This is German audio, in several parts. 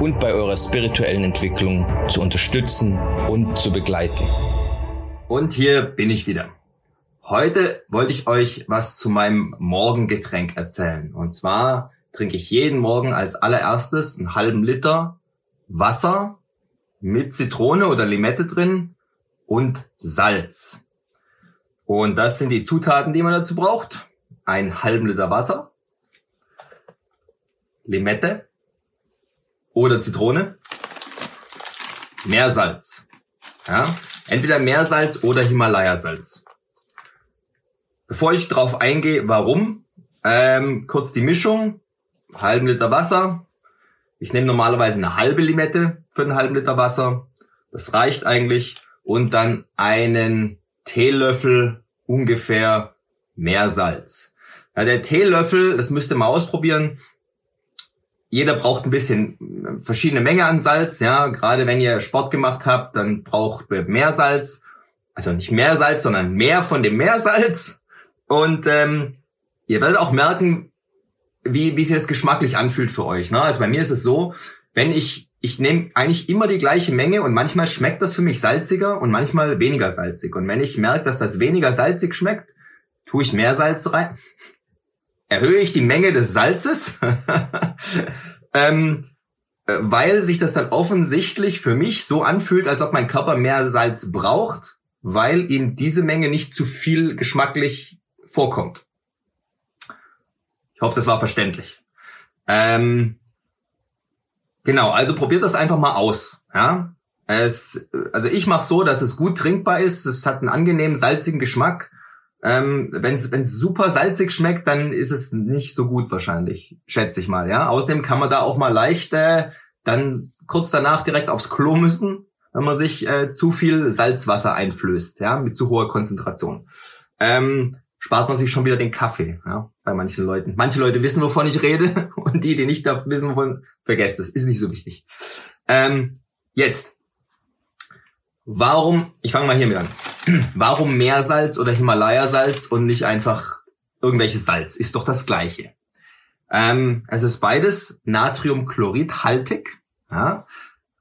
und bei eurer spirituellen Entwicklung zu unterstützen und zu begleiten. Und hier bin ich wieder. Heute wollte ich euch was zu meinem Morgengetränk erzählen. Und zwar trinke ich jeden Morgen als allererstes einen halben Liter Wasser mit Zitrone oder Limette drin und Salz. Und das sind die Zutaten, die man dazu braucht. Ein halben Liter Wasser, Limette oder Zitrone, Meersalz. Ja? Entweder Meersalz oder Himalaya-Salz. Bevor ich darauf eingehe, warum, ähm, kurz die Mischung halben Liter Wasser. Ich nehme normalerweise eine halbe Limette für einen halben Liter Wasser. Das reicht eigentlich. Und dann einen Teelöffel ungefähr Meersalz. Ja, der Teelöffel, das müsst ihr mal ausprobieren. Jeder braucht ein bisschen verschiedene Menge an Salz. Ja, gerade wenn ihr Sport gemacht habt, dann braucht ihr mehr Salz. Also nicht mehr Salz, sondern mehr von dem Meersalz. Und ähm, ihr werdet auch merken, wie, wie sich das geschmacklich anfühlt für euch. Ne? Also bei mir ist es so, wenn ich, ich nehme eigentlich immer die gleiche Menge und manchmal schmeckt das für mich salziger und manchmal weniger salzig. Und wenn ich merke, dass das weniger salzig schmeckt, tue ich mehr Salz rein. Erhöhe ich die Menge des Salzes, ähm, äh, weil sich das dann offensichtlich für mich so anfühlt, als ob mein Körper mehr Salz braucht, weil ihm diese Menge nicht zu viel geschmacklich vorkommt. Ich hoffe, das war verständlich. Ähm, genau, also probiert das einfach mal aus. Ja? Es, also ich mache so, dass es gut trinkbar ist. Es hat einen angenehmen salzigen Geschmack. Ähm, Wenn es super salzig schmeckt, dann ist es nicht so gut wahrscheinlich, schätze ich mal. Ja, außerdem kann man da auch mal leicht äh, dann kurz danach direkt aufs Klo müssen, wenn man sich äh, zu viel Salzwasser einflößt, ja, mit zu hoher Konzentration. Ähm, spart man sich schon wieder den Kaffee, ja, bei manchen Leuten. Manche Leute wissen, wovon ich rede und die, die nicht wissen, wovon, vergesst es, ist nicht so wichtig. Ähm, jetzt, warum, ich fange mal hiermit an, warum Meersalz oder Himalaya-Salz und nicht einfach irgendwelches Salz? Ist doch das Gleiche. Ähm, es ist beides Natriumchlorid-haltig. Ja.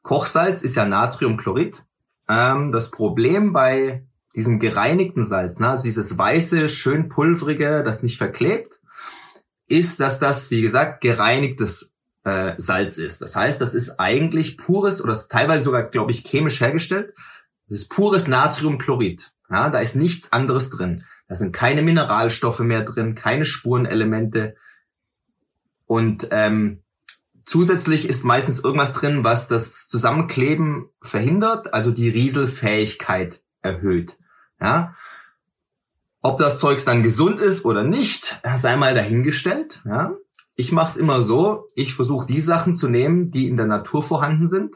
Kochsalz ist ja Natriumchlorid. Ähm, das Problem bei diesem gereinigten Salz, ne, also dieses weiße, schön pulverige, das nicht verklebt, ist, dass das, wie gesagt, gereinigtes äh, Salz ist. Das heißt, das ist eigentlich pures oder teilweise sogar, glaube ich, chemisch hergestellt. Das ist pures Natriumchlorid. Ja, da ist nichts anderes drin. Da sind keine Mineralstoffe mehr drin, keine Spurenelemente. Und ähm, zusätzlich ist meistens irgendwas drin, was das Zusammenkleben verhindert, also die Rieselfähigkeit erhöht. Ja? Ob das Zeugs dann gesund ist oder nicht, sei mal dahingestellt. Ja? Ich mache es immer so, ich versuche die Sachen zu nehmen, die in der Natur vorhanden sind.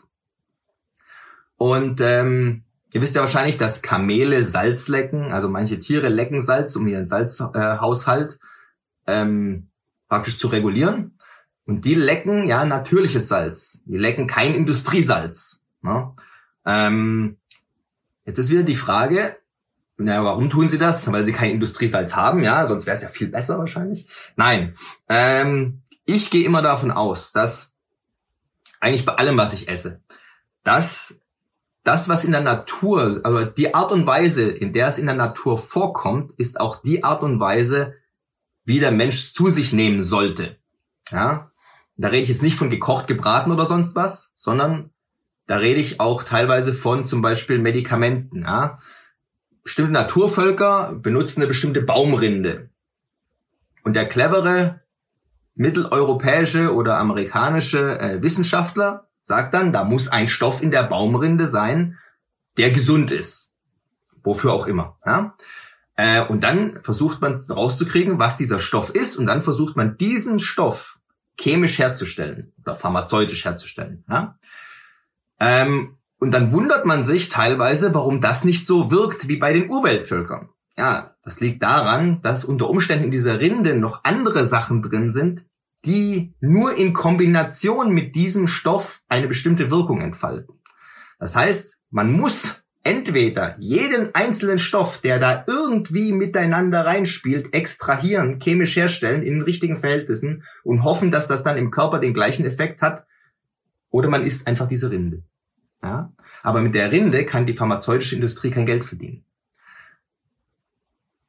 Und ähm, ihr wisst ja wahrscheinlich, dass Kamele Salz lecken, also manche Tiere lecken Salz, um ihren Salzhaushalt äh, ähm, praktisch zu regulieren. Und die lecken ja natürliches Salz. Die lecken kein Industriesalz. Ne? Ähm, Jetzt ist wieder die Frage, na, warum tun sie das? Weil sie kein Industriesalz haben, ja, sonst wäre es ja viel besser wahrscheinlich. Nein, ähm, ich gehe immer davon aus, dass eigentlich bei allem, was ich esse, dass das, was in der Natur, also die Art und Weise, in der es in der Natur vorkommt, ist auch die Art und Weise, wie der Mensch zu sich nehmen sollte. Ja, da rede ich jetzt nicht von gekocht, gebraten oder sonst was, sondern da rede ich auch teilweise von zum Beispiel Medikamenten. Ja? Bestimmte Naturvölker benutzen eine bestimmte Baumrinde. Und der clevere mitteleuropäische oder amerikanische äh, Wissenschaftler sagt dann, da muss ein Stoff in der Baumrinde sein, der gesund ist. Wofür auch immer. Ja? Äh, und dann versucht man rauszukriegen, was dieser Stoff ist. Und dann versucht man diesen Stoff chemisch herzustellen oder pharmazeutisch herzustellen. Ja? Ähm, Und dann wundert man sich teilweise, warum das nicht so wirkt wie bei den Urweltvölkern. Ja, das liegt daran, dass unter Umständen in dieser Rinde noch andere Sachen drin sind, die nur in Kombination mit diesem Stoff eine bestimmte Wirkung entfalten. Das heißt, man muss entweder jeden einzelnen Stoff, der da irgendwie miteinander reinspielt, extrahieren, chemisch herstellen in den richtigen Verhältnissen und hoffen, dass das dann im Körper den gleichen Effekt hat, oder man isst einfach diese Rinde. Ja? Aber mit der Rinde kann die pharmazeutische Industrie kein Geld verdienen.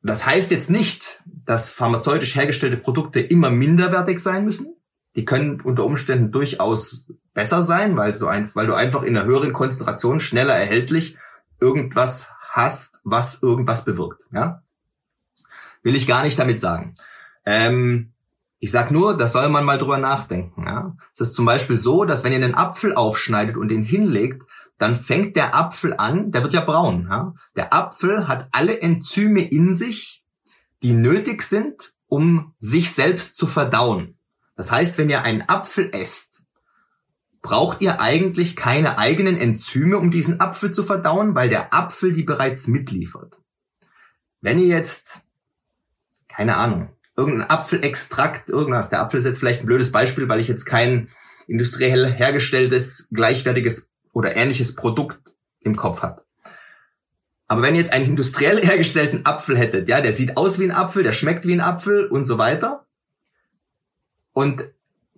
Das heißt jetzt nicht, dass pharmazeutisch hergestellte Produkte immer minderwertig sein müssen. Die können unter Umständen durchaus besser sein, weil, so ein, weil du einfach in einer höheren Konzentration schneller erhältlich irgendwas hast, was irgendwas bewirkt. Ja? Will ich gar nicht damit sagen. Ähm, ich sag nur, da soll man mal drüber nachdenken. Ja? Es ist zum Beispiel so, dass wenn ihr einen Apfel aufschneidet und den hinlegt, dann fängt der Apfel an, der wird ja braun. Ja? Der Apfel hat alle Enzyme in sich, die nötig sind, um sich selbst zu verdauen. Das heißt, wenn ihr einen Apfel esst, braucht ihr eigentlich keine eigenen Enzyme, um diesen Apfel zu verdauen, weil der Apfel die bereits mitliefert. Wenn ihr jetzt, keine Ahnung, irgendein Apfelextrakt, irgendwas, der Apfel ist jetzt vielleicht ein blödes Beispiel, weil ich jetzt kein industriell hergestelltes, gleichwertiges oder ähnliches Produkt im Kopf habe. Aber wenn ihr jetzt einen industriell hergestellten Apfel hättet, ja, der sieht aus wie ein Apfel, der schmeckt wie ein Apfel und so weiter. Und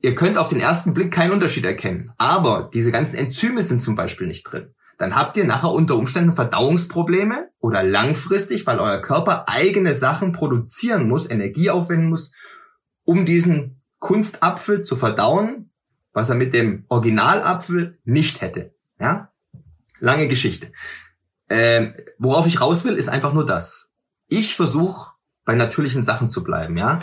ihr könnt auf den ersten Blick keinen Unterschied erkennen. Aber diese ganzen Enzyme sind zum Beispiel nicht drin. Dann habt ihr nachher unter Umständen Verdauungsprobleme oder langfristig, weil euer Körper eigene Sachen produzieren muss, Energie aufwenden muss, um diesen Kunstapfel zu verdauen, was er mit dem Originalapfel nicht hätte. Ja? Lange Geschichte. Ähm, worauf ich raus will, ist einfach nur das. Ich versuche bei natürlichen Sachen zu bleiben. Ja?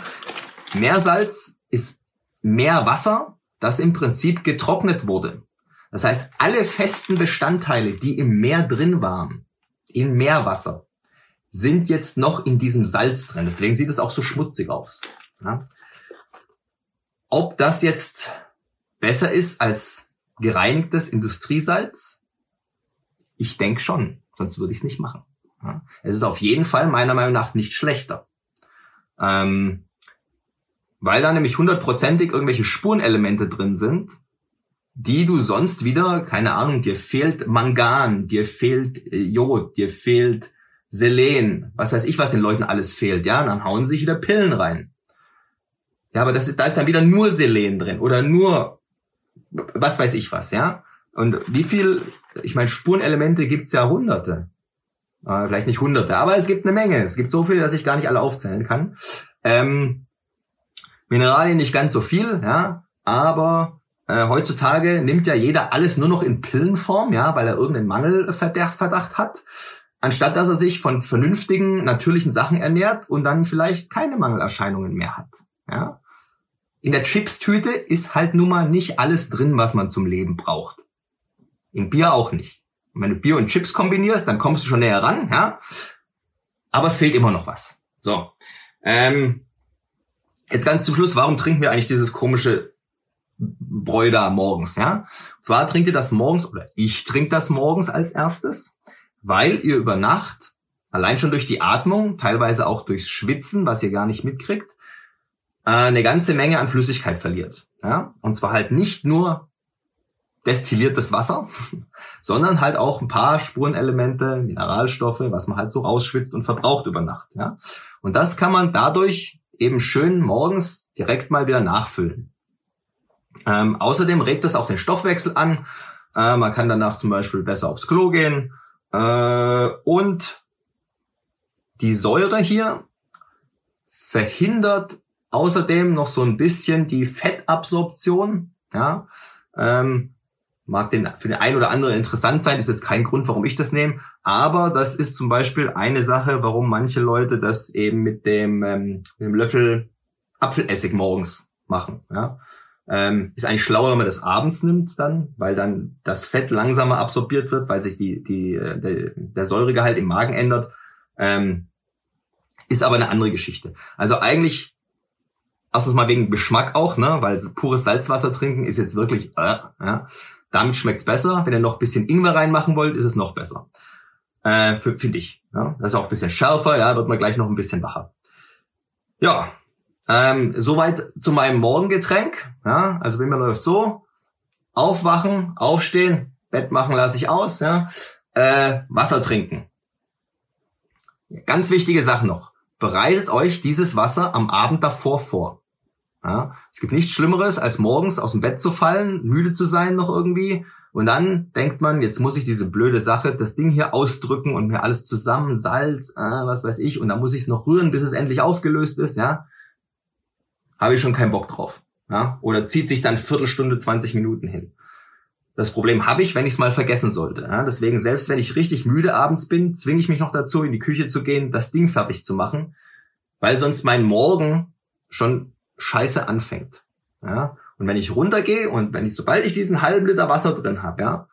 Meersalz ist mehr Wasser, das im Prinzip getrocknet wurde. Das heißt, alle festen Bestandteile, die im Meer drin waren, in Meerwasser, sind jetzt noch in diesem Salz drin. Deswegen sieht es auch so schmutzig aus. Ja? Ob das jetzt besser ist als gereinigtes Industriesalz? Ich denke schon, sonst würde ich es nicht machen. Ja? Es ist auf jeden Fall meiner Meinung nach nicht schlechter. Ähm, weil da nämlich hundertprozentig irgendwelche Spurenelemente drin sind, die du sonst wieder, keine Ahnung, dir fehlt Mangan, dir fehlt äh, Jod, dir fehlt Selen, was weiß ich, was den Leuten alles fehlt, ja, und dann hauen sie sich wieder Pillen rein. Ja, aber das, da ist dann wieder nur Selen drin oder nur was weiß ich was, ja. Und wie viel, ich meine, Spurenelemente gibt's ja hunderte. Äh, vielleicht nicht hunderte, aber es gibt eine Menge. Es gibt so viele, dass ich gar nicht alle aufzählen kann. Ähm, Mineralien nicht ganz so viel, ja, aber äh, heutzutage nimmt ja jeder alles nur noch in Pillenform, ja, weil er irgendeinen Mangelverdacht hat, anstatt dass er sich von vernünftigen, natürlichen Sachen ernährt und dann vielleicht keine Mangelerscheinungen mehr hat, ja. In der Chips-Tüte ist halt nun mal nicht alles drin, was man zum Leben braucht. Im Bier auch nicht. Und wenn du Bier und Chips kombinierst, dann kommst du schon näher ran, ja. Aber es fehlt immer noch was. So. Ähm, jetzt ganz zum Schluss, warum trinken wir eigentlich dieses komische Bräu da morgens, ja? Und zwar trinkt ihr das morgens, oder ich trinke das morgens als erstes, weil ihr über Nacht, allein schon durch die Atmung, teilweise auch durchs Schwitzen, was ihr gar nicht mitkriegt, äh, eine ganze Menge an Flüssigkeit verliert. Ja? Und zwar halt nicht nur destilliertes Wasser, sondern halt auch ein paar Spurenelemente, Mineralstoffe, was man halt so rausschwitzt und verbraucht über Nacht. Ja? Und das kann man dadurch eben schön morgens direkt mal wieder nachfüllen. Ähm, außerdem regt es auch den Stoffwechsel an. Äh, man kann danach zum Beispiel besser aufs Klo gehen. Äh, und die Säure hier verhindert Außerdem noch so ein bisschen die Fettabsorption. Ja, ähm, mag den, für den einen oder anderen interessant sein, ist jetzt kein Grund, warum ich das nehme. Aber das ist zum Beispiel eine Sache, warum manche Leute das eben mit dem, ähm, mit dem Löffel Apfelessig morgens machen. Ja. Ähm, ist eigentlich schlauer, wenn man das abends nimmt dann, weil dann das Fett langsamer absorbiert wird, weil sich die, die, äh, der, der Säuregehalt im Magen ändert. Ähm, ist aber eine andere Geschichte. Also eigentlich Erstens mal wegen Geschmack auch, ne, weil pures Salzwasser trinken ist jetzt wirklich, äh, ja. Damit schmeckt's besser. Wenn ihr noch bisschen Ingwer reinmachen wollt, ist es noch besser. Äh, Finde ich. Ja? Das ist auch ein bisschen schärfer, ja, wird man gleich noch ein bisschen wacher. Ja, ähm, soweit zu meinem Morgengetränk. Ja, also bei mir läuft so. Aufwachen, aufstehen, Bett machen lasse ich aus, ja. Äh, Wasser trinken. Ganz wichtige Sache noch. Bereitet euch dieses Wasser am Abend davor vor. Ja, es gibt nichts Schlimmeres, als morgens aus dem Bett zu fallen, müde zu sein noch irgendwie. Und dann denkt man, jetzt muss ich diese blöde Sache, das Ding hier ausdrücken und mir alles zusammen, Salz, äh, was weiß ich, und dann muss ich es noch rühren, bis es endlich aufgelöst ist, ja. Habe ich schon keinen Bock drauf. Ja? Oder zieht sich dann Viertelstunde, 20 Minuten hin. Das Problem habe ich, wenn ich es mal vergessen sollte. Ja? Deswegen, selbst wenn ich richtig müde abends bin, zwinge ich mich noch dazu, in die Küche zu gehen, das Ding fertig zu machen, weil sonst mein Morgen schon scheiße anfängt. Ja? Und wenn ich runtergehe und wenn ich, sobald ich diesen halben Liter Wasser drin habe, ja,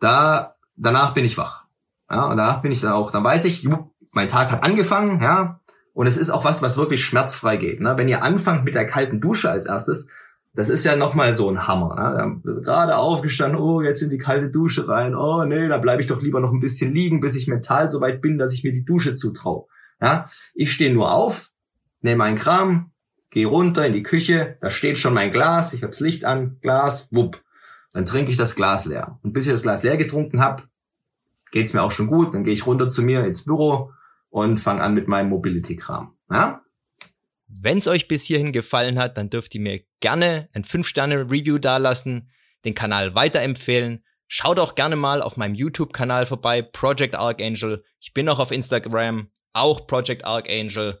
da, danach bin ich wach. Ja, und danach bin ich dann auch, dann weiß ich, mein Tag hat angefangen, ja, und es ist auch was, was wirklich schmerzfrei geht. Ne? Wenn ihr anfangt mit der kalten Dusche als erstes, das ist ja nochmal so ein Hammer. Ne? Gerade aufgestanden, oh, jetzt in die kalte Dusche rein. Oh nee, da bleibe ich doch lieber noch ein bisschen liegen, bis ich mental so weit bin, dass ich mir die Dusche zutraue. Ja? Ich stehe nur auf, nehme meinen Kram, gehe runter in die Küche, da steht schon mein Glas, ich habe das Licht an, Glas, wupp. Dann trinke ich das Glas leer. Und bis ich das Glas leer getrunken habe, geht's mir auch schon gut. Dann gehe ich runter zu mir ins Büro und fange an mit meinem Mobility-Kram. Ja? Wenn es euch bis hierhin gefallen hat, dann dürft ihr mir gerne ein 5-Sterne-Review dalassen, den Kanal weiterempfehlen. Schaut auch gerne mal auf meinem YouTube-Kanal vorbei, Project Archangel. Ich bin auch auf Instagram, auch Project Archangel.